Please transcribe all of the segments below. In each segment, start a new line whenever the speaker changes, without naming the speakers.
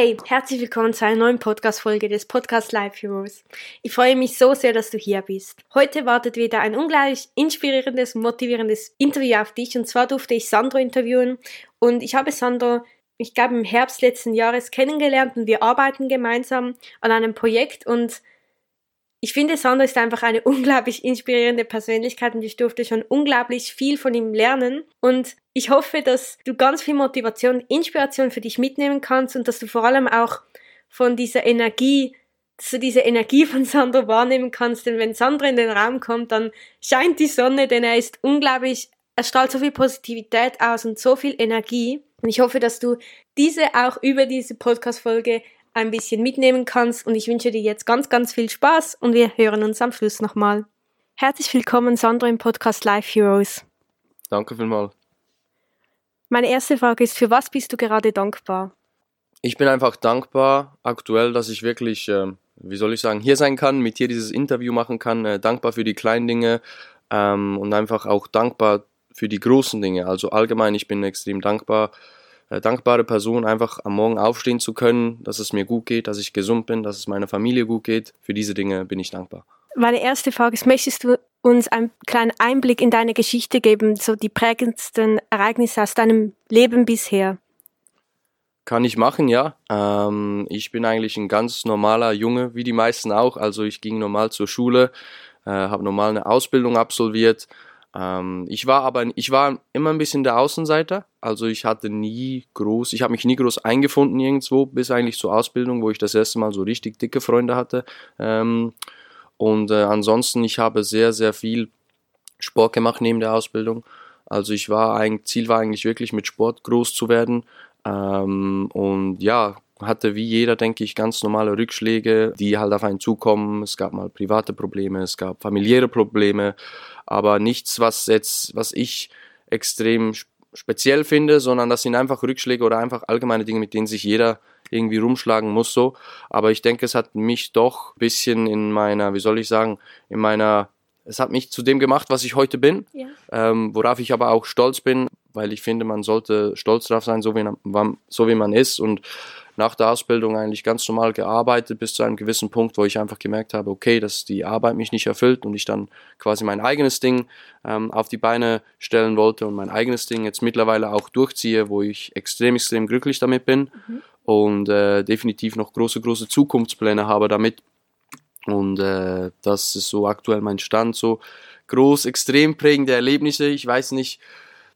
Hey, herzlich willkommen zu einer neuen Podcast-Folge des Podcast Life Heroes. Ich freue mich so sehr, dass du hier bist. Heute wartet wieder ein unglaublich inspirierendes, motivierendes Interview auf dich und zwar durfte ich Sandro interviewen und ich habe Sandro, ich glaube im Herbst letzten Jahres kennengelernt und wir arbeiten gemeinsam an einem Projekt und ich finde, Sandro ist einfach eine unglaublich inspirierende Persönlichkeit und ich durfte schon unglaublich viel von ihm lernen. Und ich hoffe, dass du ganz viel Motivation, Inspiration für dich mitnehmen kannst und dass du vor allem auch von dieser Energie, dass du diese Energie von Sandro wahrnehmen kannst. Denn wenn Sandro in den Raum kommt, dann scheint die Sonne, denn er ist unglaublich, er strahlt so viel Positivität aus und so viel Energie. Und ich hoffe, dass du diese auch über diese Podcast-Folge ein bisschen mitnehmen kannst und ich wünsche dir jetzt ganz, ganz viel Spaß und wir hören uns am Schluss nochmal. Herzlich willkommen, Sandro, im Podcast Life Heroes.
Danke vielmals.
Meine erste Frage ist, für was bist du gerade dankbar?
Ich bin einfach dankbar aktuell, dass ich wirklich, äh, wie soll ich sagen, hier sein kann, mit dir dieses Interview machen kann, äh, dankbar für die kleinen Dinge ähm, und einfach auch dankbar für die großen Dinge. Also allgemein, ich bin extrem dankbar äh, dankbare Person, einfach am Morgen aufstehen zu können, dass es mir gut geht, dass ich gesund bin, dass es meiner Familie gut geht. Für diese Dinge bin ich dankbar.
Meine erste Frage ist, möchtest du uns einen kleinen Einblick in deine Geschichte geben, so die prägendsten Ereignisse aus deinem Leben bisher?
Kann ich machen, ja. Ähm, ich bin eigentlich ein ganz normaler Junge, wie die meisten auch. Also ich ging normal zur Schule, äh, habe normal eine Ausbildung absolviert, ähm, ich war aber, ich war immer ein bisschen der Außenseiter. Also ich hatte nie groß, ich habe mich nie groß eingefunden irgendwo, bis eigentlich zur Ausbildung, wo ich das erste Mal so richtig dicke Freunde hatte. Ähm, und äh, ansonsten, ich habe sehr, sehr viel Sport gemacht neben der Ausbildung. Also ich war eigentlich, Ziel war eigentlich wirklich mit Sport groß zu werden. Ähm, und ja, hatte wie jeder, denke ich, ganz normale Rückschläge, die halt auf einen zukommen. Es gab mal private Probleme, es gab familiäre Probleme, aber nichts, was jetzt, was ich extrem speziell finde, sondern das sind einfach Rückschläge oder einfach allgemeine Dinge, mit denen sich jeder irgendwie rumschlagen muss so. Aber ich denke, es hat mich doch ein bisschen in meiner, wie soll ich sagen, in meiner, es hat mich zu dem gemacht, was ich heute bin, ja. ähm, worauf ich aber auch stolz bin, weil ich finde, man sollte stolz darauf sein, so wie, man, so wie man ist und nach der Ausbildung eigentlich ganz normal gearbeitet bis zu einem gewissen Punkt, wo ich einfach gemerkt habe, okay, dass die Arbeit mich nicht erfüllt und ich dann quasi mein eigenes Ding ähm, auf die Beine stellen wollte und mein eigenes Ding jetzt mittlerweile auch durchziehe, wo ich extrem, extrem glücklich damit bin mhm. und äh, definitiv noch große, große Zukunftspläne habe damit. Und äh, das ist so aktuell mein Stand, so groß, extrem prägende Erlebnisse. Ich weiß nicht,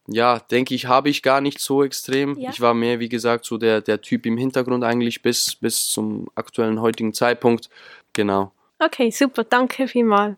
ja, denke ich, habe ich gar nicht so extrem. Ja. Ich war mehr, wie gesagt, so der, der Typ im Hintergrund eigentlich bis, bis zum aktuellen heutigen Zeitpunkt. Genau.
Okay, super, danke vielmals.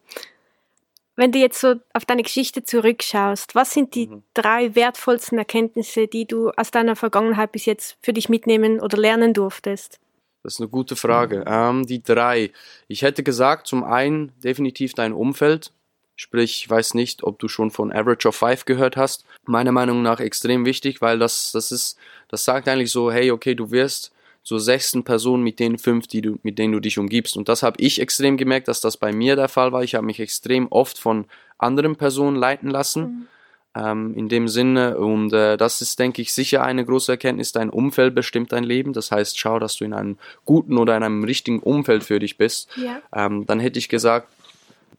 Wenn du jetzt so auf deine Geschichte zurückschaust, was sind die mhm. drei wertvollsten Erkenntnisse, die du aus deiner Vergangenheit bis jetzt für dich mitnehmen oder lernen durftest?
Das ist eine gute Frage. Mhm. Ähm, die drei. Ich hätte gesagt, zum einen definitiv dein Umfeld. Sprich, ich weiß nicht, ob du schon von Average of Five gehört hast. Meiner Meinung nach extrem wichtig, weil das, das ist, das sagt eigentlich so, hey, okay, du wirst zur sechsten Person mit den fünf, die du, mit denen du dich umgibst. Und das habe ich extrem gemerkt, dass das bei mir der Fall war. Ich habe mich extrem oft von anderen Personen leiten lassen. Mhm. Ähm, in dem Sinne, und äh, das ist, denke ich, sicher eine große Erkenntnis. Dein Umfeld bestimmt dein Leben. Das heißt, schau, dass du in einem guten oder in einem richtigen Umfeld für dich bist. Ja. Ähm, dann hätte ich gesagt,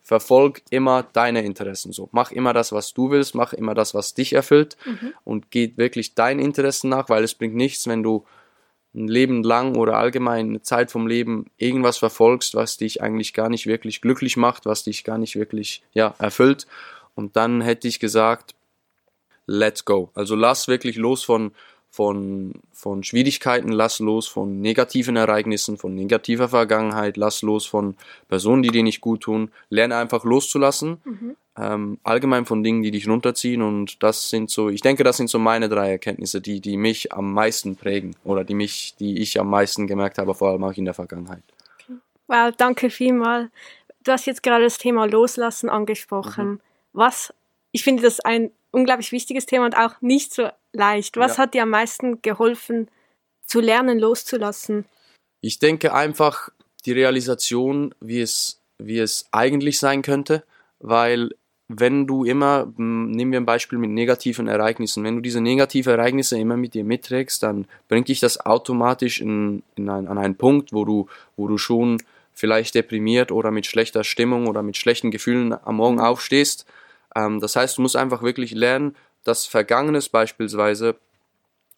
verfolg immer deine Interessen so. Mach immer das, was du willst, mach immer das, was dich erfüllt mhm. und geh wirklich deinen Interessen nach, weil es bringt nichts, wenn du ein Leben lang oder allgemein eine Zeit vom Leben irgendwas verfolgst, was dich eigentlich gar nicht wirklich glücklich macht, was dich gar nicht wirklich ja, erfüllt. Und dann hätte ich gesagt, let's go. Also lass wirklich los von, von, von Schwierigkeiten, lass los von negativen Ereignissen, von negativer Vergangenheit, lass los von Personen, die dir nicht gut tun. Lerne einfach loszulassen. Mhm. ähm, allgemein von Dingen, die dich runterziehen. Und das sind so, ich denke, das sind so meine drei Erkenntnisse, die, die mich am meisten prägen oder die mich, die ich am meisten gemerkt habe, vor allem auch in der Vergangenheit.
Wow, danke vielmals. Du hast jetzt gerade das Thema Loslassen angesprochen. Mhm. Was, ich finde das ein unglaublich wichtiges Thema und auch nicht so leicht. Was ja. hat dir am meisten geholfen, zu lernen, loszulassen?
Ich denke einfach die Realisation, wie es, wie es eigentlich sein könnte, weil wenn du immer, hm, nehmen wir ein Beispiel mit negativen Ereignissen, wenn du diese negativen Ereignisse immer mit dir mitträgst, dann bringt dich das automatisch in, in ein, an einen Punkt, wo du, wo du schon vielleicht deprimiert oder mit schlechter Stimmung oder mit schlechten Gefühlen am Morgen aufstehst. Ähm, das heißt, du musst einfach wirklich lernen, dass Vergangenes beispielsweise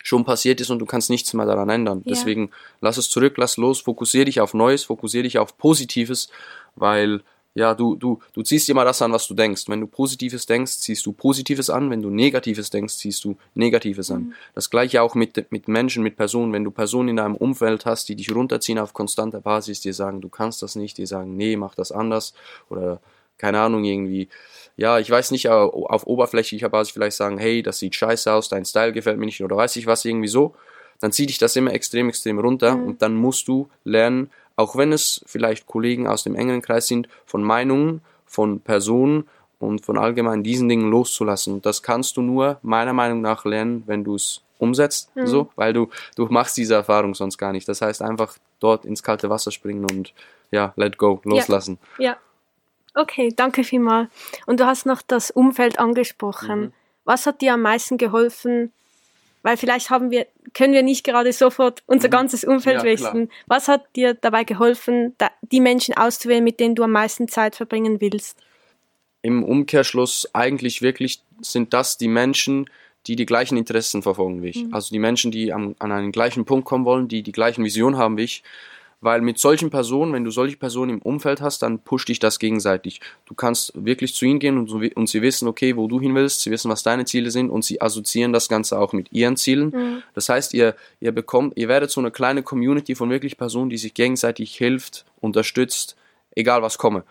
schon passiert ist und du kannst nichts mehr daran ändern. Ja. Deswegen lass es zurück, lass los, fokussiere dich auf Neues, fokussiere dich auf Positives, weil ja, du, du, du ziehst immer das an, was du denkst. Wenn du Positives denkst, ziehst du Positives an. Wenn du Negatives denkst, ziehst du Negatives an. Mhm. Das gleiche auch mit, mit Menschen, mit Personen. Wenn du Personen in deinem Umfeld hast, die dich runterziehen auf konstanter Basis, dir sagen, du kannst das nicht, die sagen, nee, mach das anders oder keine Ahnung, irgendwie, ja, ich weiß nicht, auf oberflächlicher Basis vielleicht sagen, hey, das sieht scheiße aus, dein Style gefällt mir nicht oder weiß ich was, irgendwie so, dann zieht dich das immer extrem, extrem runter mhm. und dann musst du lernen, auch wenn es vielleicht Kollegen aus dem engeren Kreis sind, von Meinungen, von Personen und von allgemein diesen Dingen loszulassen. Und das kannst du nur meiner Meinung nach lernen, wenn du es umsetzt, mhm. so, weil du, du machst diese Erfahrung sonst gar nicht. Das heißt einfach dort ins kalte Wasser springen und ja, let go, loslassen.
Ja. ja. Okay, danke vielmals. Und du hast noch das Umfeld angesprochen. Mhm. Was hat dir am meisten geholfen, weil vielleicht haben wir, können wir nicht gerade sofort unser mhm. ganzes Umfeld ja, wechseln. Was hat dir dabei geholfen, die Menschen auszuwählen, mit denen du am meisten Zeit verbringen willst?
Im Umkehrschluss eigentlich wirklich sind das die Menschen, die die gleichen Interessen verfolgen wie ich. Mhm. Also die Menschen, die am, an einen gleichen Punkt kommen wollen, die die gleichen Visionen haben wie ich. Weil mit solchen Personen, wenn du solche Personen im Umfeld hast, dann pusht dich das gegenseitig. Du kannst wirklich zu ihnen gehen und, und sie wissen, okay, wo du hin willst, sie wissen, was deine Ziele sind und sie assoziieren das Ganze auch mit ihren Zielen. Mhm. Das heißt, ihr, ihr bekommt, ihr werdet so eine kleine Community von wirklich Personen, die sich gegenseitig hilft, unterstützt, egal was komme.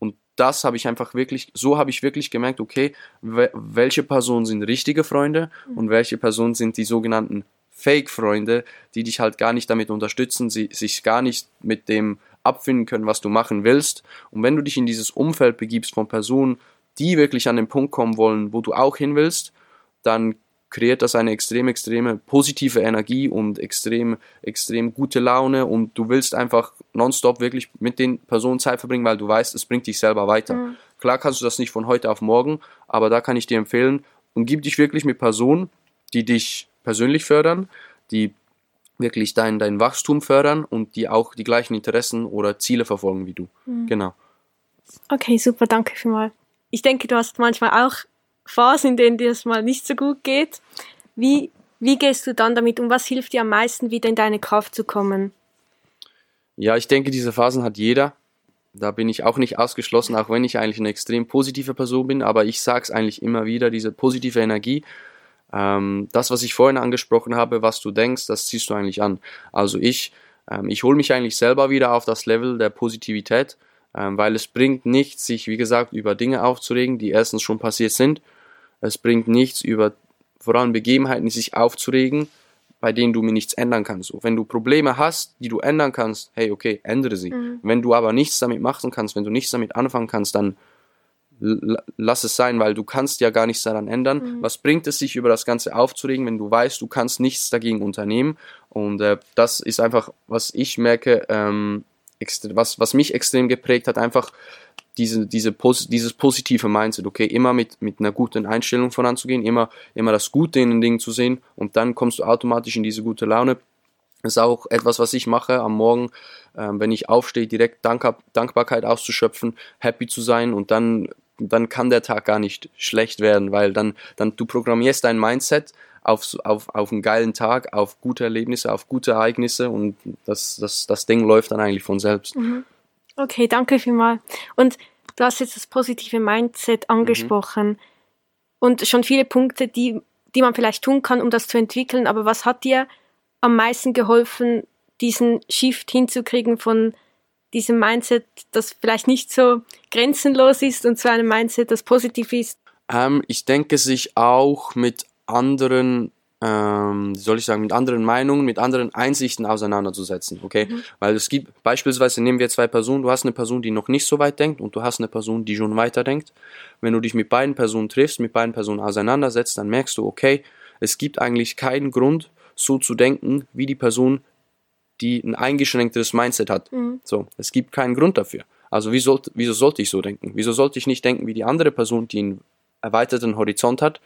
Und das habe ich einfach wirklich, so habe ich wirklich gemerkt, okay, welche Personen sind richtige Freunde mhm. und welche Personen sind die sogenannten Fake-Freunde, die dich halt gar nicht damit unterstützen, sie sich gar nicht mit dem abfinden können, was du machen willst. Und wenn du dich in dieses Umfeld begibst von Personen, die wirklich an den Punkt kommen wollen, wo du auch hin willst, dann kreiert das eine extrem, extreme positive Energie und extrem, extrem gute Laune und du willst einfach nonstop wirklich mit den Personen Zeit verbringen, weil du weißt, es bringt dich selber weiter. Mhm. Klar kannst du das nicht von heute auf morgen, aber da kann ich dir empfehlen, umgib dich wirklich mit Personen, die dich persönlich fördern, die wirklich dein, dein Wachstum fördern und die auch die gleichen Interessen oder Ziele verfolgen wie du. Mhm. Genau.
Okay, super, danke vielmals. Ich denke, du hast manchmal auch Phasen, in denen dir es mal nicht so gut geht. Wie, wie gehst du dann damit um? Was hilft dir am meisten, wieder in deine Kraft zu kommen?
Ja, ich denke, diese Phasen hat jeder. Da bin ich auch nicht ausgeschlossen, auch wenn ich eigentlich eine extrem positive Person bin, aber ich sage es eigentlich immer wieder, diese positive Energie ähm, das, was ich vorhin angesprochen habe, was du denkst, das ziehst du eigentlich an. Also ich, ähm, ich hole mich eigentlich selber wieder auf das Level der Positivität, ähm, weil es bringt nichts, sich, wie gesagt, über Dinge aufzuregen, die erstens schon passiert sind. Es bringt nichts, über vor allem Begebenheiten sich aufzuregen, bei denen du mir nichts ändern kannst. Wenn du Probleme hast, die du ändern kannst, hey, okay, ändere sie. Mhm. Wenn du aber nichts damit machen kannst, wenn du nichts damit anfangen kannst, dann lass es sein, weil du kannst ja gar nichts daran ändern. Mhm. Was bringt es sich, über das Ganze aufzuregen, wenn du weißt, du kannst nichts dagegen unternehmen? Und äh, das ist einfach, was ich merke, ähm, was, was mich extrem geprägt hat, einfach diese, diese, dieses positive Mindset, okay, immer mit, mit einer guten Einstellung voranzugehen, immer, immer das Gute in den Dingen zu sehen und dann kommst du automatisch in diese gute Laune. Das ist auch etwas, was ich mache am Morgen, ähm, wenn ich aufstehe, direkt Dank Dankbarkeit auszuschöpfen, happy zu sein und dann dann kann der Tag gar nicht schlecht werden, weil dann, dann du programmierst dein Mindset auf, auf, auf einen geilen Tag, auf gute Erlebnisse, auf gute Ereignisse und das, das, das Ding läuft dann eigentlich von selbst. Mhm.
Okay, danke vielmals. Und du hast jetzt das positive Mindset angesprochen mhm. und schon viele Punkte, die, die man vielleicht tun kann, um das zu entwickeln, aber was hat dir am meisten geholfen, diesen Shift hinzukriegen von diesem Mindset, das vielleicht nicht so grenzenlos ist und zu einem Mindset, das positiv ist?
Ähm, ich denke, sich auch mit anderen ähm, soll ich sagen, mit anderen Meinungen, mit anderen Einsichten auseinanderzusetzen, okay? Mhm. Weil es gibt, beispielsweise nehmen wir zwei Personen, du hast eine Person, die noch nicht so weit denkt und du hast eine Person, die schon weiter denkt. Wenn du dich mit beiden Personen triffst, mit beiden Personen auseinandersetzt, dann merkst du, okay, es gibt eigentlich keinen Grund, so zu denken, wie die Person, die ein eingeschränktes Mindset hat. Mhm. So, es gibt keinen Grund dafür. Also wie sollt, wieso sollte ich so denken? Wieso sollte ich nicht denken wie die andere Person, die einen erweiterten Horizont hat,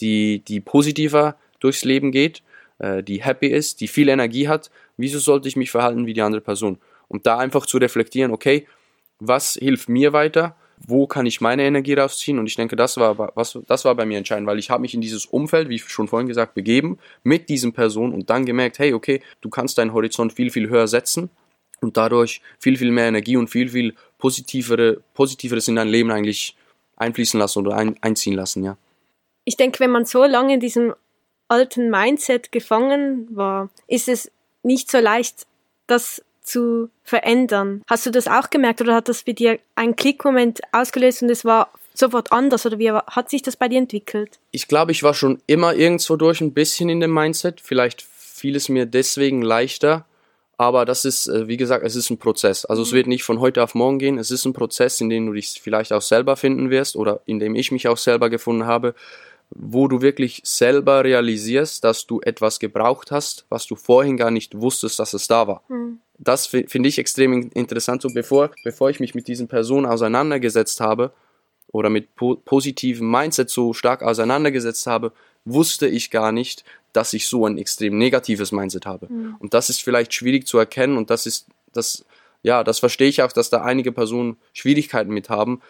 die, die positiver durchs Leben geht, äh, die happy ist, die viel Energie hat, wieso sollte ich mich verhalten wie die andere Person? Und da einfach zu reflektieren, okay, was hilft mir weiter? Wo kann ich meine Energie rausziehen? Und ich denke, das war, was, das war bei mir entscheidend, weil ich habe mich in dieses Umfeld, wie schon vorhin gesagt, begeben mit diesen Personen und dann gemerkt, hey, okay, du kannst deinen Horizont viel, viel höher setzen und dadurch viel, viel mehr Energie und viel, viel positivere, positiveres in dein Leben eigentlich einfließen lassen oder ein, einziehen lassen, ja.
Ich denke, wenn man so lange in diesem alten Mindset gefangen war, ist es nicht so leicht, das zu verändern. Hast du das auch gemerkt oder hat das bei dir einen Klickmoment ausgelöst und es war sofort anders oder wie hat sich das bei dir entwickelt?
Ich glaube, ich war schon immer irgendwo durch ein bisschen in dem Mindset. Vielleicht fiel es mir deswegen leichter. Aber das ist, äh, wie gesagt, es ist ein Prozess. Also mhm. es wird nicht von heute auf morgen gehen. Es ist ein Prozess, in dem du dich vielleicht auch selber finden wirst oder in dem ich mich auch selber gefunden habe wo du wirklich selber realisierst, dass du etwas gebraucht hast, was du vorhin gar nicht wusstest, dass es da war. Mhm. Das finde ich extrem interessant. So bevor, bevor ich mich mit diesen Personen auseinandergesetzt habe oder mit po positivem Mindset so stark auseinandergesetzt habe, wusste ich gar nicht, dass ich so ein extrem negatives Mindset habe. Mhm. Und das ist vielleicht schwierig zu erkennen und das ist, das, ja, das verstehe ich auch, dass da einige Personen Schwierigkeiten mit haben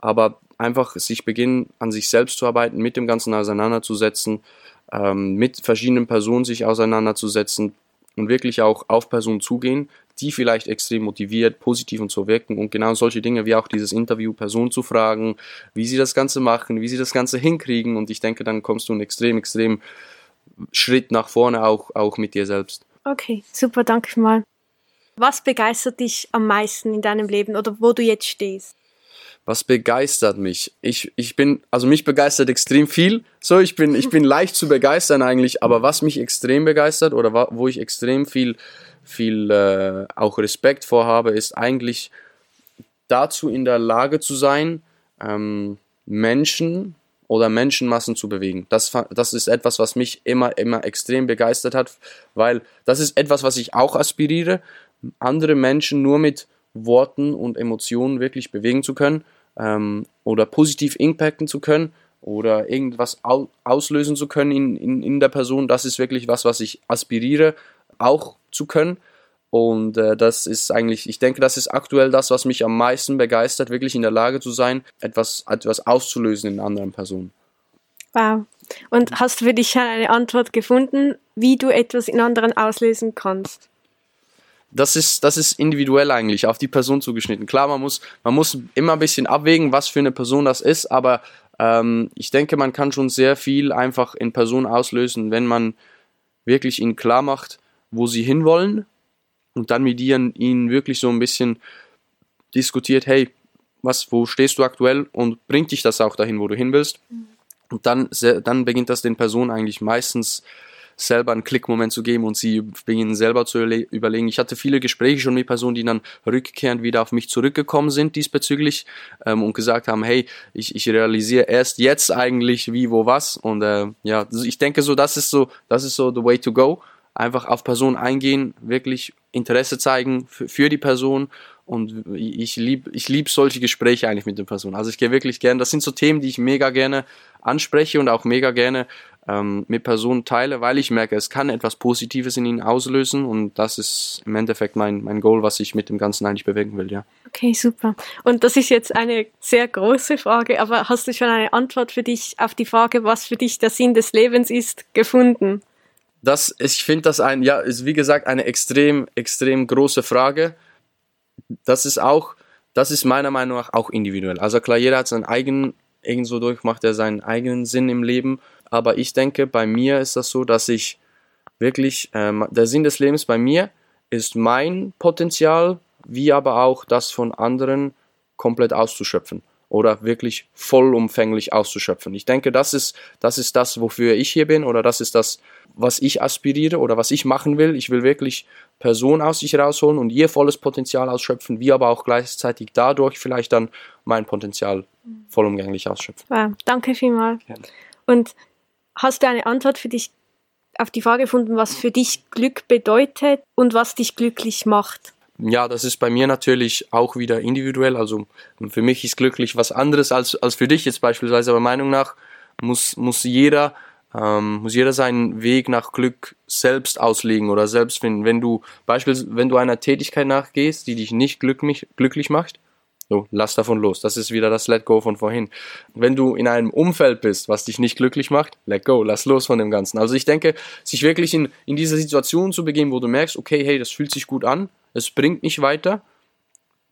aber einfach sich beginnen, an sich selbst zu arbeiten, mit dem Ganzen auseinanderzusetzen, ähm, mit verschiedenen Personen sich auseinanderzusetzen und wirklich auch auf Personen zugehen, die vielleicht extrem motiviert, positiv und so wirken und genau solche Dinge wie auch dieses Interview Personen zu fragen, wie sie das Ganze machen, wie sie das Ganze hinkriegen und ich denke, dann kommst du einen extrem, extrem Schritt nach vorne auch, auch mit dir selbst.
Okay, super, danke mal. Was begeistert dich am meisten in deinem Leben oder wo du jetzt stehst?
Was begeistert mich? Ich, ich bin, also mich begeistert extrem viel. So, ich bin, ich bin leicht zu begeistern eigentlich, aber was mich extrem begeistert oder wo ich extrem viel, viel äh, auch Respekt vorhabe, ist eigentlich dazu in der Lage zu sein, ähm, Menschen oder Menschenmassen zu bewegen. Das, das ist etwas, was mich immer, immer extrem begeistert hat, weil das ist etwas, was ich auch aspiriere, andere Menschen nur mit Worten und Emotionen wirklich bewegen zu können ähm, oder positiv impacten zu können oder irgendwas au auslösen zu können in, in, in der Person, das ist wirklich was, was ich aspiriere, auch zu können. Und äh, das ist eigentlich, ich denke, das ist aktuell das, was mich am meisten begeistert, wirklich in der Lage zu sein, etwas, etwas auszulösen in anderen Personen.
Wow. Und hast du für dich eine Antwort gefunden, wie du etwas in anderen auslösen kannst?
Das ist, das ist individuell eigentlich auf die Person zugeschnitten. Klar, man muss, man muss immer ein bisschen abwägen, was für eine Person das ist, aber ähm, ich denke, man kann schon sehr viel einfach in Personen auslösen, wenn man wirklich ihnen klar macht, wo sie hinwollen und dann mit ihnen, ihnen wirklich so ein bisschen diskutiert, hey, was, wo stehst du aktuell und bringt dich das auch dahin, wo du hin willst? Mhm. Und dann, dann beginnt das den Personen eigentlich meistens selber einen Klickmoment zu geben und sie beginnen selber zu überlegen. Ich hatte viele Gespräche schon mit Personen, die dann rückkehrend wieder auf mich zurückgekommen sind diesbezüglich ähm, und gesagt haben, hey, ich, ich realisiere erst jetzt eigentlich wie, wo, was und äh, ja, ich denke so, das ist so, das ist so the way to go. Einfach auf Personen eingehen, wirklich Interesse zeigen für, für die Person und ich liebe ich lieb solche Gespräche eigentlich mit den Personen. Also ich gehe wirklich gerne, das sind so Themen, die ich mega gerne anspreche und auch mega gerne ähm, mit Personen teile, weil ich merke, es kann etwas Positives in ihnen auslösen und das ist im Endeffekt mein, mein Goal, was ich mit dem Ganzen eigentlich bewegen will, ja.
Okay, super. Und das ist jetzt eine sehr große Frage, aber hast du schon eine Antwort für dich auf die Frage, was für dich der Sinn des Lebens ist, gefunden?
Das, ich finde das ein, ja, ist wie gesagt eine extrem, extrem große Frage. Das ist auch, das ist meiner Meinung nach auch individuell. Also klar, jeder hat seinen eigenen, irgendwo durch macht er seinen eigenen Sinn im Leben aber ich denke, bei mir ist das so, dass ich wirklich, ähm, der Sinn des Lebens bei mir ist mein Potenzial, wie aber auch das von anderen komplett auszuschöpfen oder wirklich vollumfänglich auszuschöpfen. Ich denke, das ist, das ist das, wofür ich hier bin oder das ist das, was ich aspiriere oder was ich machen will. Ich will wirklich Personen aus sich rausholen und ihr volles Potenzial ausschöpfen, wie aber auch gleichzeitig dadurch vielleicht dann mein Potenzial vollumgänglich ausschöpfen.
Wow, danke vielmals. Und hast du eine Antwort für dich auf die Frage gefunden, was für dich Glück bedeutet und was dich glücklich macht?
Ja, das ist bei mir natürlich auch wieder individuell. Also für mich ist glücklich was anderes als, als für dich jetzt beispielsweise. Aber Meinung nach muss, muss jeder ähm, muss jeder seinen Weg nach Glück selbst auslegen oder selbst finden. Wenn du beispielsweise, wenn du einer Tätigkeit nachgehst, die dich nicht glücklich, glücklich macht, so, lass davon los. Das ist wieder das Let Go von vorhin. Wenn du in einem Umfeld bist, was dich nicht glücklich macht, let go, lass los von dem Ganzen. Also ich denke, sich wirklich in, in diese Situation zu begeben, wo du merkst, okay, hey, das fühlt sich gut an, es bringt mich weiter.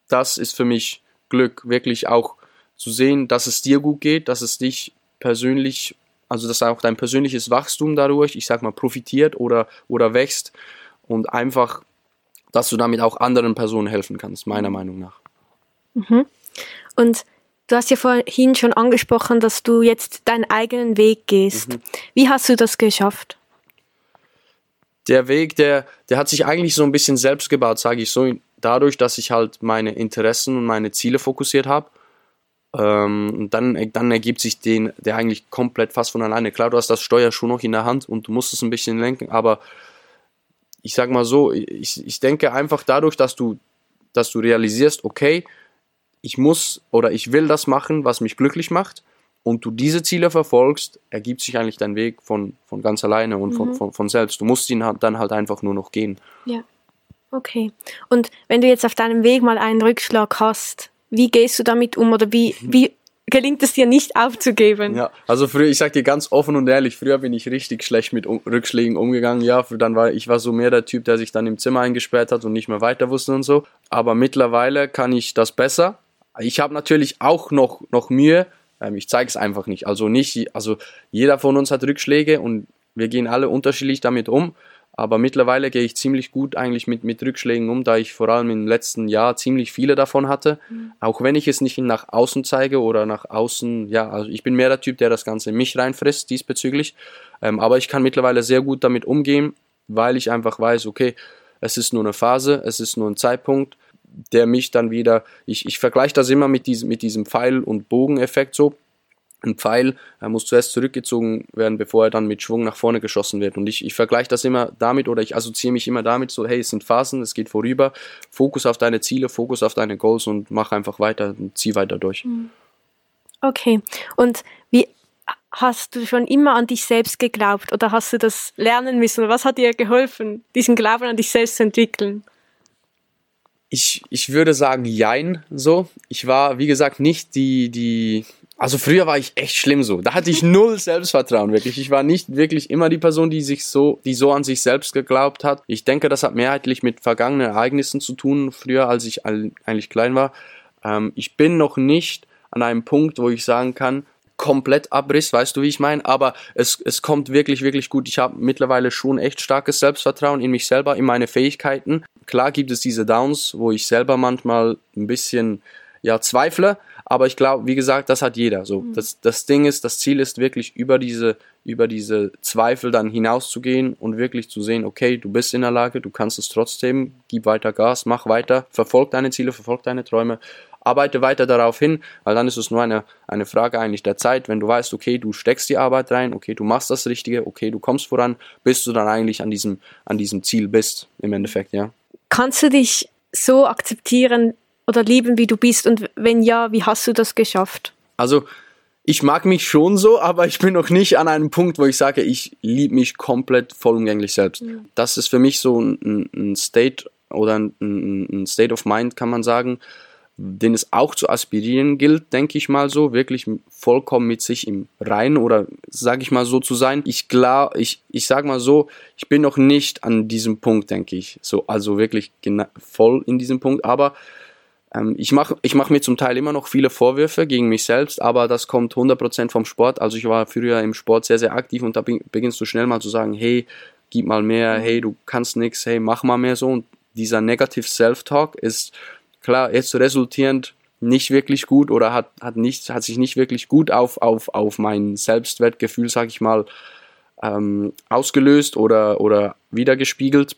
Das ist für mich Glück, wirklich auch zu sehen, dass es dir gut geht, dass es dich persönlich, also dass auch dein persönliches Wachstum dadurch, ich sag mal, profitiert oder, oder wächst und einfach, dass du damit auch anderen Personen helfen kannst, meiner Meinung nach.
Mhm. Und du hast ja vorhin schon angesprochen, dass du jetzt deinen eigenen Weg gehst. Mhm. Wie hast du das geschafft?
der Weg, der, der hat sich eigentlich so ein bisschen selbst gebaut, sage ich so, dadurch, dass ich halt meine Interessen und meine Ziele fokussiert habe. Ähm, dann, dann ergibt sich den, der eigentlich komplett fast von alleine. Klar, du hast das Steuer schon noch in der Hand und du musst es ein bisschen lenken, aber ich sag mal so, ich, ich denke einfach dadurch, dass du, dass du realisierst, okay, ich muss oder ich will das machen, was mich glücklich macht und du diese Ziele verfolgst, ergibt sich eigentlich dein Weg von, von ganz alleine und mhm. von, von, von selbst. Du musst ihn halt dann halt einfach nur noch gehen.
Ja. Okay. Und wenn du jetzt auf deinem Weg mal einen Rückschlag hast, wie gehst du damit um oder wie, mhm. wie gelingt es dir nicht aufzugeben?
Ja, also früher, ich sag dir ganz offen und ehrlich, früher bin ich richtig schlecht mit um Rückschlägen umgegangen. Ja, dann war ich war so mehr der Typ, der sich dann im Zimmer eingesperrt hat und nicht mehr weiter wusste und so. Aber mittlerweile kann ich das besser. Ich habe natürlich auch noch, noch Mühe, ähm, ich zeige es einfach nicht. Also nicht, also jeder von uns hat Rückschläge und wir gehen alle unterschiedlich damit um. Aber mittlerweile gehe ich ziemlich gut eigentlich mit, mit Rückschlägen um, da ich vor allem im letzten Jahr ziemlich viele davon hatte. Mhm. Auch wenn ich es nicht nach außen zeige oder nach außen, ja, also ich bin mehr der Typ, der das Ganze in mich reinfrisst diesbezüglich. Ähm, aber ich kann mittlerweile sehr gut damit umgehen, weil ich einfach weiß, okay, es ist nur eine Phase, es ist nur ein Zeitpunkt der mich dann wieder, ich, ich vergleiche das immer mit diesem, mit diesem Pfeil- und Bogeneffekt so. Ein Pfeil er muss zuerst zurückgezogen werden, bevor er dann mit Schwung nach vorne geschossen wird. Und ich, ich vergleiche das immer damit oder ich assoziiere mich immer damit so, hey, es sind Phasen, es geht vorüber, Fokus auf deine Ziele, Fokus auf deine Goals und mach einfach weiter, zieh weiter durch. Hm.
Okay. Und wie hast du schon immer an dich selbst geglaubt oder hast du das lernen müssen? Was hat dir geholfen, diesen Glauben an dich selbst zu entwickeln?
Ich, ich würde sagen, jein, so. Ich war, wie gesagt, nicht die, die, also früher war ich echt schlimm so. Da hatte ich null Selbstvertrauen, wirklich. Ich war nicht wirklich immer die Person, die sich so, die so an sich selbst geglaubt hat. Ich denke, das hat mehrheitlich mit vergangenen Ereignissen zu tun, früher, als ich eigentlich klein war. Ähm, ich bin noch nicht an einem Punkt, wo ich sagen kann, komplett Abriss, weißt du, wie ich meine? Aber es, es kommt wirklich, wirklich gut. Ich habe mittlerweile schon echt starkes Selbstvertrauen in mich selber, in meine Fähigkeiten. Klar gibt es diese Downs, wo ich selber manchmal ein bisschen ja, zweifle, aber ich glaube, wie gesagt, das hat jeder. So, mhm. das, das Ding ist, das Ziel ist wirklich über diese, über diese Zweifel dann hinauszugehen und wirklich zu sehen, okay, du bist in der Lage, du kannst es trotzdem, gib weiter Gas, mach weiter, verfolg deine Ziele, verfolg deine Träume arbeite weiter darauf hin, weil dann ist es nur eine, eine Frage eigentlich der Zeit. Wenn du weißt, okay, du steckst die Arbeit rein, okay, du machst das Richtige, okay, du kommst voran, bis du dann eigentlich an diesem, an diesem Ziel bist, im Endeffekt, ja.
Kannst du dich so akzeptieren oder lieben, wie du bist? Und wenn ja, wie hast du das geschafft?
Also, ich mag mich schon so, aber ich bin noch nicht an einem Punkt, wo ich sage, ich liebe mich komplett vollumgänglich selbst. Mhm. Das ist für mich so ein, ein State oder ein, ein, State of Mind, kann man sagen, den es auch zu aspirieren gilt, denke ich mal so, wirklich vollkommen mit sich im Reinen oder sage ich mal so zu sein. Ich klar, ich, ich sage mal so, ich bin noch nicht an diesem Punkt, denke ich, so, also wirklich voll in diesem Punkt, aber ähm, ich mache ich mach mir zum Teil immer noch viele Vorwürfe gegen mich selbst, aber das kommt 100% vom Sport. Also ich war früher im Sport sehr, sehr aktiv und da beginnst du schnell mal zu sagen, hey, gib mal mehr, hey, du kannst nichts, hey, mach mal mehr so und dieser Negative Self-Talk ist klar jetzt resultierend nicht wirklich gut oder hat, hat, nicht, hat sich nicht wirklich gut auf, auf, auf mein Selbstwertgefühl, sag ich mal, ähm, ausgelöst oder, oder wiedergespiegelt.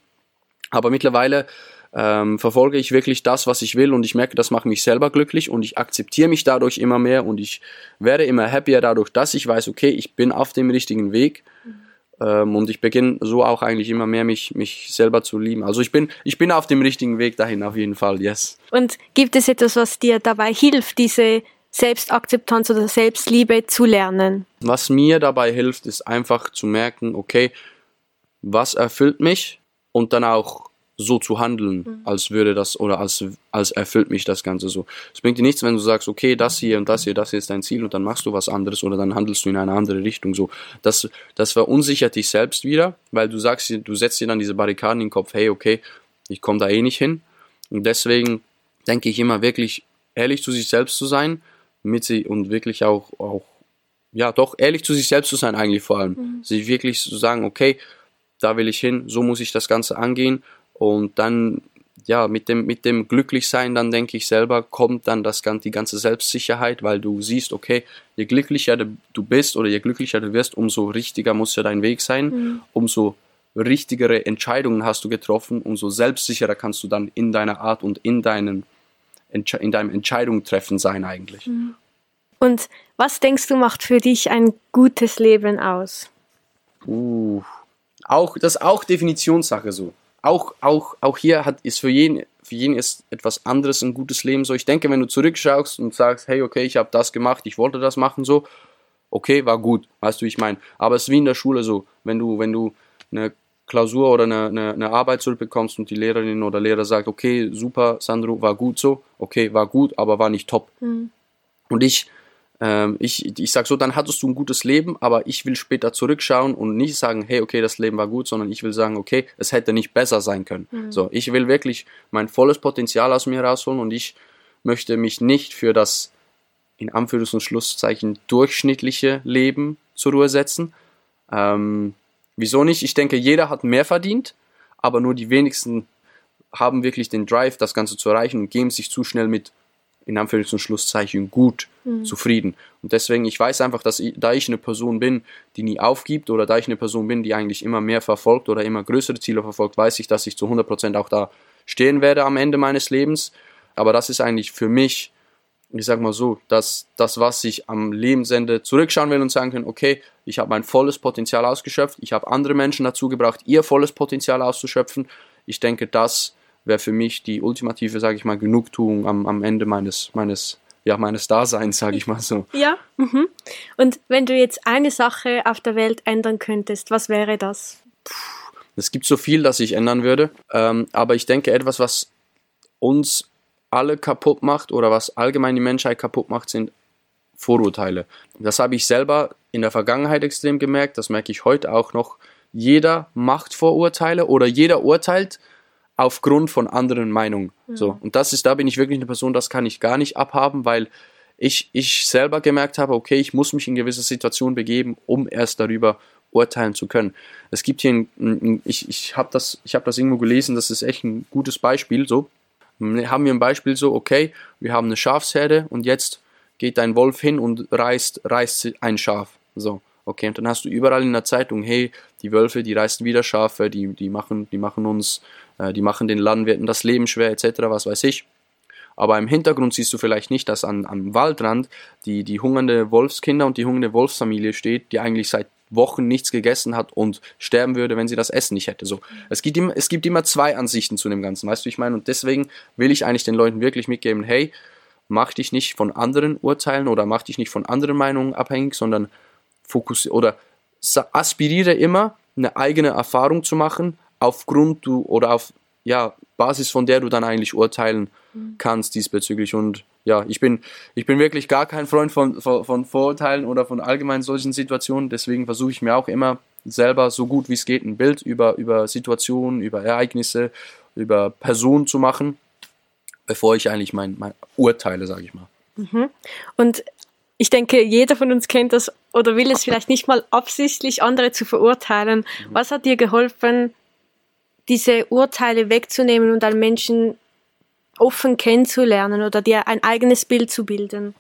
Aber mittlerweile ähm, verfolge ich wirklich das, was ich will und ich merke, das macht mich selber glücklich und ich akzeptiere mich dadurch immer mehr und ich werde immer happier dadurch, dass ich weiß, okay, ich bin auf dem richtigen Weg. Mhm. Ähm, und ich beginne so auch eigentlich immer mehr mich, mich selber zu lieben. Also ich bin, ich bin auf dem richtigen Weg dahin, auf jeden Fall, yes.
Und gibt es etwas, was dir dabei hilft, diese Selbstakzeptanz oder Selbstliebe zu lernen?
Was mir dabei hilft, ist einfach zu merken, okay, was erfüllt mich und dann auch so zu handeln, mhm. als würde das oder als, als erfüllt mich das Ganze so. Es bringt dir nichts, wenn du sagst, okay, das hier und das hier, das hier ist dein Ziel und dann machst du was anderes oder dann handelst du in eine andere Richtung. So, das, das verunsichert dich selbst wieder, weil du sagst, du setzt dir dann diese Barrikaden in den Kopf, hey, okay, ich komme da eh nicht hin. Und deswegen denke ich immer wirklich ehrlich zu sich selbst zu sein, mit sie und wirklich auch, auch ja, doch ehrlich zu sich selbst zu sein eigentlich vor allem. Mhm. Sich wirklich zu sagen, okay, da will ich hin, so muss ich das Ganze angehen und dann, ja, mit dem, mit dem Glücklichsein, dann denke ich selber, kommt dann das, die ganze Selbstsicherheit, weil du siehst, okay, je glücklicher du bist oder je glücklicher du wirst, umso richtiger muss ja dein Weg sein, mhm. umso richtigere Entscheidungen hast du getroffen, umso selbstsicherer kannst du dann in deiner Art und in, deinen, in deinem Entscheidung treffen sein eigentlich. Mhm.
Und was denkst du macht für dich ein gutes Leben aus?
Uh, auch, das ist auch Definitionssache so auch, auch, auch hier hat, ist für jeden, für jeden ist etwas anderes ein gutes Leben so. Ich denke, wenn du zurückschaust und sagst, hey, okay, ich habe das gemacht, ich wollte das machen, so, okay, war gut, weißt du, wie ich meine. Aber es ist wie in der Schule so, wenn du, wenn du eine Klausur oder eine, eine, eine Arbeit zurückbekommst und die Lehrerin oder Lehrer sagt, okay, super, Sandro, war gut so, okay, war gut, aber war nicht top. Mhm. Und ich ähm, ich, ich sage so, dann hattest du ein gutes Leben, aber ich will später zurückschauen und nicht sagen, hey, okay, das Leben war gut, sondern ich will sagen, okay, es hätte nicht besser sein können. Mhm. So, ich will wirklich mein volles Potenzial aus mir rausholen und ich möchte mich nicht für das in Anführungs- und Schlusszeichen durchschnittliche Leben zur Ruhe setzen. Ähm, wieso nicht? Ich denke, jeder hat mehr verdient, aber nur die wenigsten haben wirklich den Drive, das Ganze zu erreichen und geben sich zu schnell mit in Anführungs- und Schlusszeichen gut mhm. zufrieden. Und deswegen, ich weiß einfach, dass ich, da ich eine Person bin, die nie aufgibt oder da ich eine Person bin, die eigentlich immer mehr verfolgt oder immer größere Ziele verfolgt, weiß ich, dass ich zu 100% auch da stehen werde am Ende meines Lebens. Aber das ist eigentlich für mich, ich sag mal so, dass das, was ich am Lebensende zurückschauen will und sagen kann, okay, ich habe mein volles Potenzial ausgeschöpft, ich habe andere Menschen dazu gebracht, ihr volles Potenzial auszuschöpfen. Ich denke, das wäre für mich die ultimative, sage ich mal, Genugtuung am, am Ende meines, meines, ja, meines Daseins, sage ich mal so.
Ja. Mhm. Und wenn du jetzt eine Sache auf der Welt ändern könntest, was wäre das?
Es gibt so viel, das ich ändern würde, ähm, aber ich denke, etwas, was uns alle kaputt macht oder was allgemein die Menschheit kaputt macht, sind Vorurteile. Das habe ich selber in der Vergangenheit extrem gemerkt, das merke ich heute auch noch. Jeder macht Vorurteile oder jeder urteilt aufgrund von anderen Meinungen. Mhm. So. Und das ist, da bin ich wirklich eine Person, das kann ich gar nicht abhaben, weil ich, ich selber gemerkt habe, okay, ich muss mich in gewisse Situationen begeben, um erst darüber urteilen zu können. Es gibt hier ein, ein ich, ich habe das, hab das irgendwo gelesen, das ist echt ein gutes Beispiel. So haben wir ein Beispiel so, okay, wir haben eine Schafsherde und jetzt geht ein Wolf hin und reißt, reißt ein Schaf. So. Okay, und dann hast du überall in der Zeitung, hey, die Wölfe, die reißen wieder Schafe, die, die, machen, die machen uns, die machen den Landwirten das Leben schwer, etc., was weiß ich. Aber im Hintergrund siehst du vielleicht nicht, dass an, am Waldrand die, die hungernde Wolfskinder und die hungernde Wolfsfamilie steht, die eigentlich seit Wochen nichts gegessen hat und sterben würde, wenn sie das Essen nicht hätte. So, es gibt immer, es gibt immer zwei Ansichten zu dem Ganzen, weißt du, ich meine? Und deswegen will ich eigentlich den Leuten wirklich mitgeben, hey, mach dich nicht von anderen Urteilen oder mach dich nicht von anderen Meinungen abhängig, sondern fokussiere oder aspiriere immer eine eigene Erfahrung zu machen, aufgrund du oder auf ja, Basis von der du dann eigentlich urteilen mhm. kannst diesbezüglich. Und ja, ich bin, ich bin wirklich gar kein Freund von, von, von Vorurteilen oder von allgemein solchen Situationen. Deswegen versuche ich mir auch immer selber so gut wie es geht ein Bild über, über Situationen, über Ereignisse, über Personen zu machen, bevor ich eigentlich mein, mein urteile, sage ich mal.
Mhm. Und ich denke, jeder von uns kennt das oder will es vielleicht nicht mal absichtlich, andere zu verurteilen. Mhm. Was hat dir geholfen, diese Urteile wegzunehmen und einen Menschen offen kennenzulernen oder dir ein eigenes Bild zu bilden?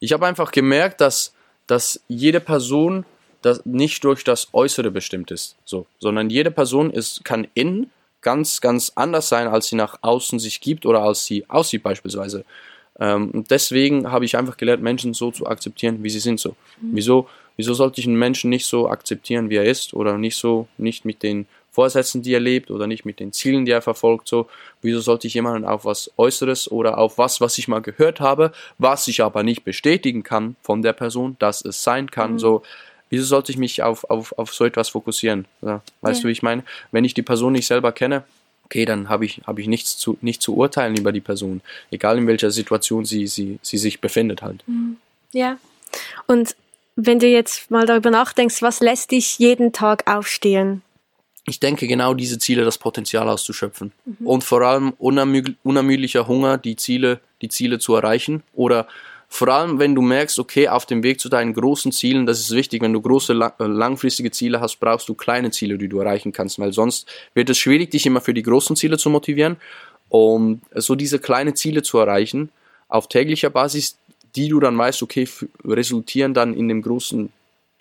Ich habe einfach gemerkt, dass, dass jede Person das nicht durch das Äußere bestimmt ist, so, sondern jede Person ist, kann innen ganz, ganz anders sein, als sie nach außen sich gibt oder als sie aussieht beispielsweise. Ähm, und deswegen habe ich einfach gelernt, Menschen so zu akzeptieren, wie sie sind. So. Mhm. Wieso, wieso sollte ich einen Menschen nicht so akzeptieren, wie er ist oder nicht so, nicht mit den Vorsätzen, die er lebt oder nicht mit den Zielen, die er verfolgt. So, wieso sollte ich jemanden auf was Äußeres oder auf was, was ich mal gehört habe, was ich aber nicht bestätigen kann von der Person, dass es sein kann. Mhm. So, wieso sollte ich mich auf, auf, auf so etwas fokussieren? Ja, weißt ja. du, wie ich meine? Wenn ich die Person nicht selber kenne, okay, dann habe ich, hab ich nichts zu, nicht zu urteilen über die Person, egal in welcher Situation sie, sie, sie sich befindet halt. Mhm.
Ja, und wenn du jetzt mal darüber nachdenkst, was lässt dich jeden Tag aufstehen?
Ich denke genau diese Ziele, das Potenzial auszuschöpfen mhm. und vor allem unermüdlicher Hunger, die Ziele, die Ziele zu erreichen oder vor allem, wenn du merkst, okay, auf dem Weg zu deinen großen Zielen, das ist wichtig, wenn du große, äh, langfristige Ziele hast, brauchst du kleine Ziele, die du erreichen kannst, weil sonst wird es schwierig, dich immer für die großen Ziele zu motivieren. Um so diese kleinen Ziele zu erreichen, auf täglicher Basis, die du dann weißt, okay, resultieren dann in dem großen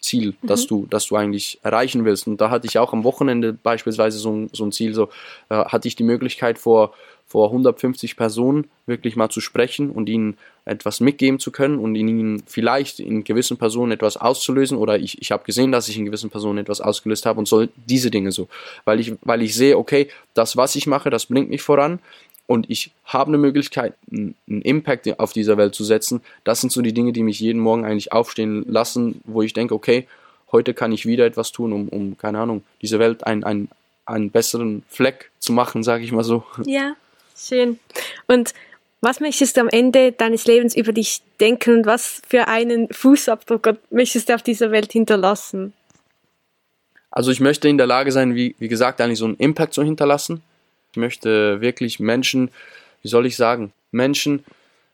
Ziel, mhm. das du, das du eigentlich erreichen willst. Und da hatte ich auch am Wochenende beispielsweise so ein, so ein Ziel, so äh, hatte ich die Möglichkeit vor vor 150 Personen wirklich mal zu sprechen und ihnen etwas mitgeben zu können und ihnen vielleicht in gewissen Personen etwas auszulösen oder ich, ich habe gesehen, dass ich in gewissen Personen etwas ausgelöst habe und so diese Dinge so, weil ich, weil ich sehe, okay, das, was ich mache, das bringt mich voran und ich habe eine Möglichkeit, einen Impact auf dieser Welt zu setzen. Das sind so die Dinge, die mich jeden Morgen eigentlich aufstehen lassen, wo ich denke, okay, heute kann ich wieder etwas tun, um, um keine Ahnung, diese Welt ein, ein, einen besseren Fleck zu machen, sage ich mal so.
Ja, Schön. Und was möchtest du am Ende deines Lebens über dich denken und was für einen Fußabdruck möchtest du auf dieser Welt hinterlassen?
Also ich möchte in der Lage sein, wie, wie gesagt, eigentlich so einen Impact zu hinterlassen. Ich möchte wirklich Menschen, wie soll ich sagen, Menschen,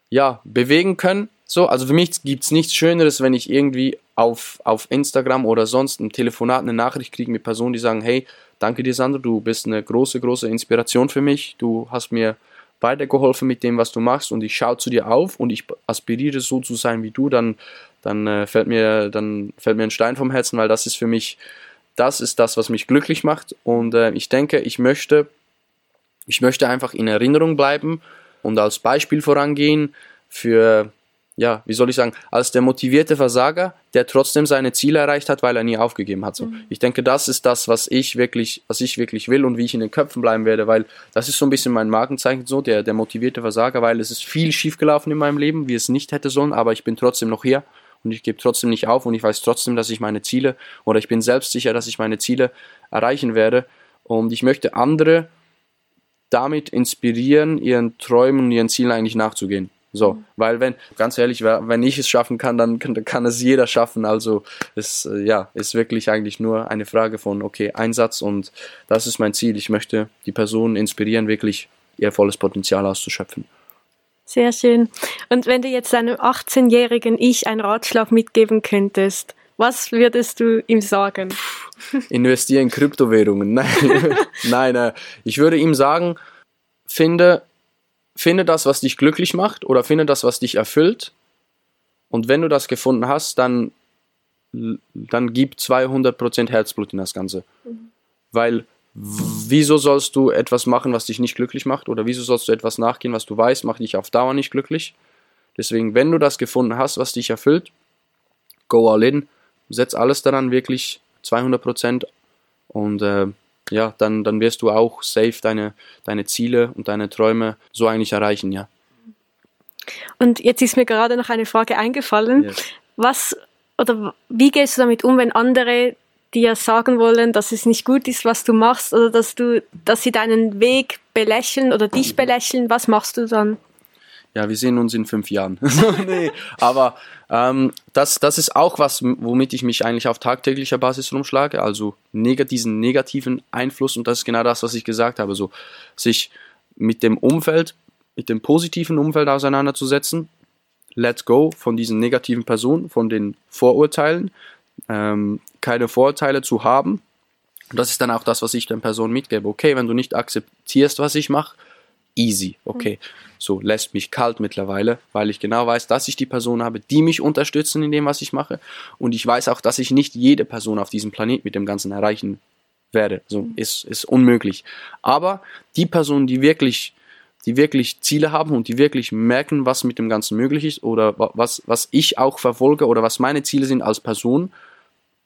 ja, bewegen können. So, also für mich gibt es nichts Schöneres, wenn ich irgendwie auf, auf Instagram oder sonst ein Telefonat, eine Nachricht kriege mit Personen, die sagen, hey, Danke dir, Sandro. Du bist eine große, große Inspiration für mich. Du hast mir weitergeholfen mit dem, was du machst und ich schaue zu dir auf und ich aspiriere so zu sein wie du, dann, dann, äh, fällt mir, dann fällt mir ein Stein vom Herzen, weil das ist für mich, das ist das, was mich glücklich macht und äh, ich denke, ich möchte, ich möchte einfach in Erinnerung bleiben und als Beispiel vorangehen für ja, wie soll ich sagen, als der motivierte Versager, der trotzdem seine Ziele erreicht hat, weil er nie aufgegeben hat. So. Mhm. Ich denke, das ist das, was ich wirklich, was ich wirklich will und wie ich in den Köpfen bleiben werde, weil das ist so ein bisschen mein Markenzeichen so, der, der motivierte Versager, weil es ist viel schiefgelaufen in meinem Leben, wie es nicht hätte sollen, aber ich bin trotzdem noch hier und ich gebe trotzdem nicht auf und ich weiß trotzdem, dass ich meine Ziele oder ich bin selbstsicher, dass ich meine Ziele erreichen werde und ich möchte andere damit inspirieren, ihren Träumen und ihren Zielen eigentlich nachzugehen. So, weil wenn, ganz ehrlich, wenn ich es schaffen kann, dann kann, kann es jeder schaffen. Also es äh, ja, ist wirklich eigentlich nur eine Frage von, okay, Einsatz und das ist mein Ziel. Ich möchte die Personen inspirieren, wirklich ihr volles Potenzial auszuschöpfen.
Sehr schön. Und wenn du jetzt einem 18-jährigen Ich einen Ratschlag mitgeben könntest, was würdest du ihm sagen?
Investiere in Kryptowährungen. Nein, nein, äh, ich würde ihm sagen, finde finde das, was dich glücklich macht oder finde das, was dich erfüllt. Und wenn du das gefunden hast, dann, dann gib 200% Herzblut in das Ganze. Mhm. Weil wieso sollst du etwas machen, was dich nicht glücklich macht? Oder wieso sollst du etwas nachgehen, was du weißt, macht dich auf Dauer nicht glücklich? Deswegen, wenn du das gefunden hast, was dich erfüllt, go all in, setz alles daran, wirklich 200% und äh, ja, dann, dann wirst du auch safe deine, deine Ziele und deine Träume so eigentlich erreichen, ja.
Und jetzt ist mir gerade noch eine Frage eingefallen. Yes. Was oder wie gehst du damit um, wenn andere dir sagen wollen, dass es nicht gut ist, was du machst, oder dass du, dass sie deinen Weg belächeln oder dich belächeln? Was machst du dann?
Ja, wir sehen uns in fünf Jahren. nee, aber ähm, das, das ist auch was, womit ich mich eigentlich auf tagtäglicher Basis rumschlage, also neg diesen negativen Einfluss und das ist genau das, was ich gesagt habe, so sich mit dem Umfeld, mit dem positiven Umfeld auseinanderzusetzen, let go von diesen negativen Personen, von den Vorurteilen, ähm, keine Vorurteile zu haben, Und das ist dann auch das, was ich den Personen mitgebe. Okay, wenn du nicht akzeptierst, was ich mache, easy, okay. So lässt mich kalt mittlerweile, weil ich genau weiß, dass ich die Person habe, die mich unterstützen in dem, was ich mache. Und ich weiß auch, dass ich nicht jede Person auf diesem Planet mit dem Ganzen erreichen werde. So ist, ist unmöglich. Aber die Personen, die wirklich, die wirklich Ziele haben und die wirklich merken, was mit dem Ganzen möglich ist oder was, was ich auch verfolge oder was meine Ziele sind als Person,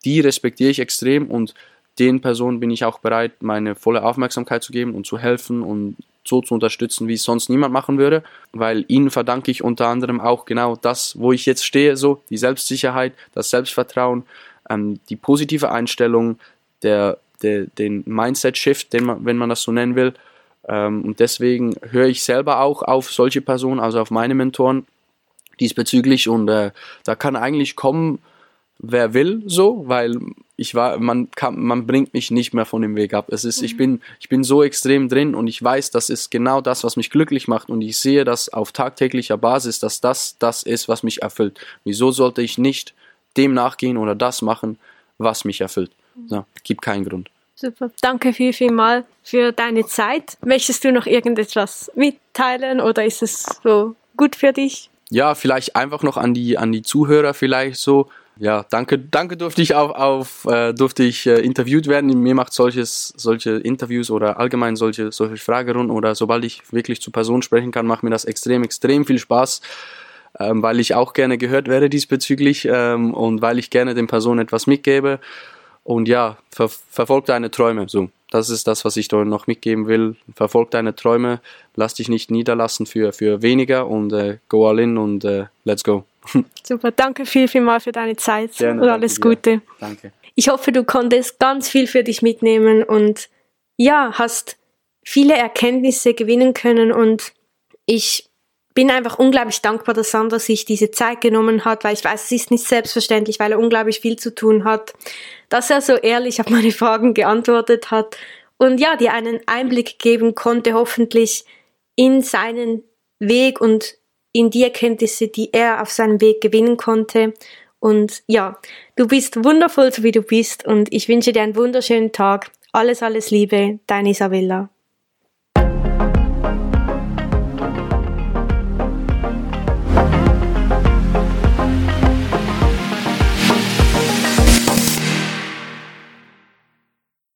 die respektiere ich extrem und den Personen bin ich auch bereit, meine volle Aufmerksamkeit zu geben und zu helfen und so zu unterstützen, wie es sonst niemand machen würde, weil ihnen verdanke ich unter anderem auch genau das, wo ich jetzt stehe, so die Selbstsicherheit, das Selbstvertrauen, ähm, die positive Einstellung, der, der, den Mindset-Shift, den man, wenn man das so nennen will. Ähm, und deswegen höre ich selber auch auf solche Personen, also auf meine Mentoren diesbezüglich und äh, da kann eigentlich kommen, wer will, so, weil ich war, man kann, man bringt mich nicht mehr von dem Weg ab. Es ist, mhm. ich bin, ich bin so extrem drin und ich weiß, das ist genau das, was mich glücklich macht und ich sehe das auf tagtäglicher Basis, dass das das ist, was mich erfüllt. Wieso sollte ich nicht dem nachgehen oder das machen, was mich erfüllt? Mhm. So, gibt keinen Grund.
Super, danke viel, viel mal für deine Zeit. Möchtest du noch irgendetwas mitteilen oder ist es so gut für dich?
Ja, vielleicht einfach noch an die, an die Zuhörer vielleicht so ja, danke, danke durfte ich auf, auf äh, durfte ich äh, interviewt werden. Mir macht solches, solche Interviews oder allgemein solche, solche Fragerunden oder sobald ich wirklich zu Personen sprechen kann, macht mir das extrem, extrem viel Spaß, ähm, weil ich auch gerne gehört werde diesbezüglich ähm, und weil ich gerne den Personen etwas mitgebe. Und ja, ver verfolg deine Träume. So, das ist das, was ich da noch mitgeben will. Verfolg deine Träume, lass dich nicht niederlassen für, für weniger und äh, go all in und äh, let's go.
Super, danke viel, viel mal für deine Zeit Gerne, und alles Gute.
Danke.
Ich hoffe, du konntest ganz viel für dich mitnehmen und ja, hast viele Erkenntnisse gewinnen können und ich bin einfach unglaublich dankbar, dass Sandra sich diese Zeit genommen hat, weil ich weiß, es ist nicht selbstverständlich, weil er unglaublich viel zu tun hat, dass er so ehrlich auf meine Fragen geantwortet hat und ja, dir einen Einblick geben konnte, hoffentlich in seinen Weg und in die Erkenntnisse, die er auf seinem Weg gewinnen konnte. Und ja, du bist wundervoll, so wie du bist. Und ich wünsche dir einen wunderschönen Tag. Alles, alles Liebe, deine Isabella.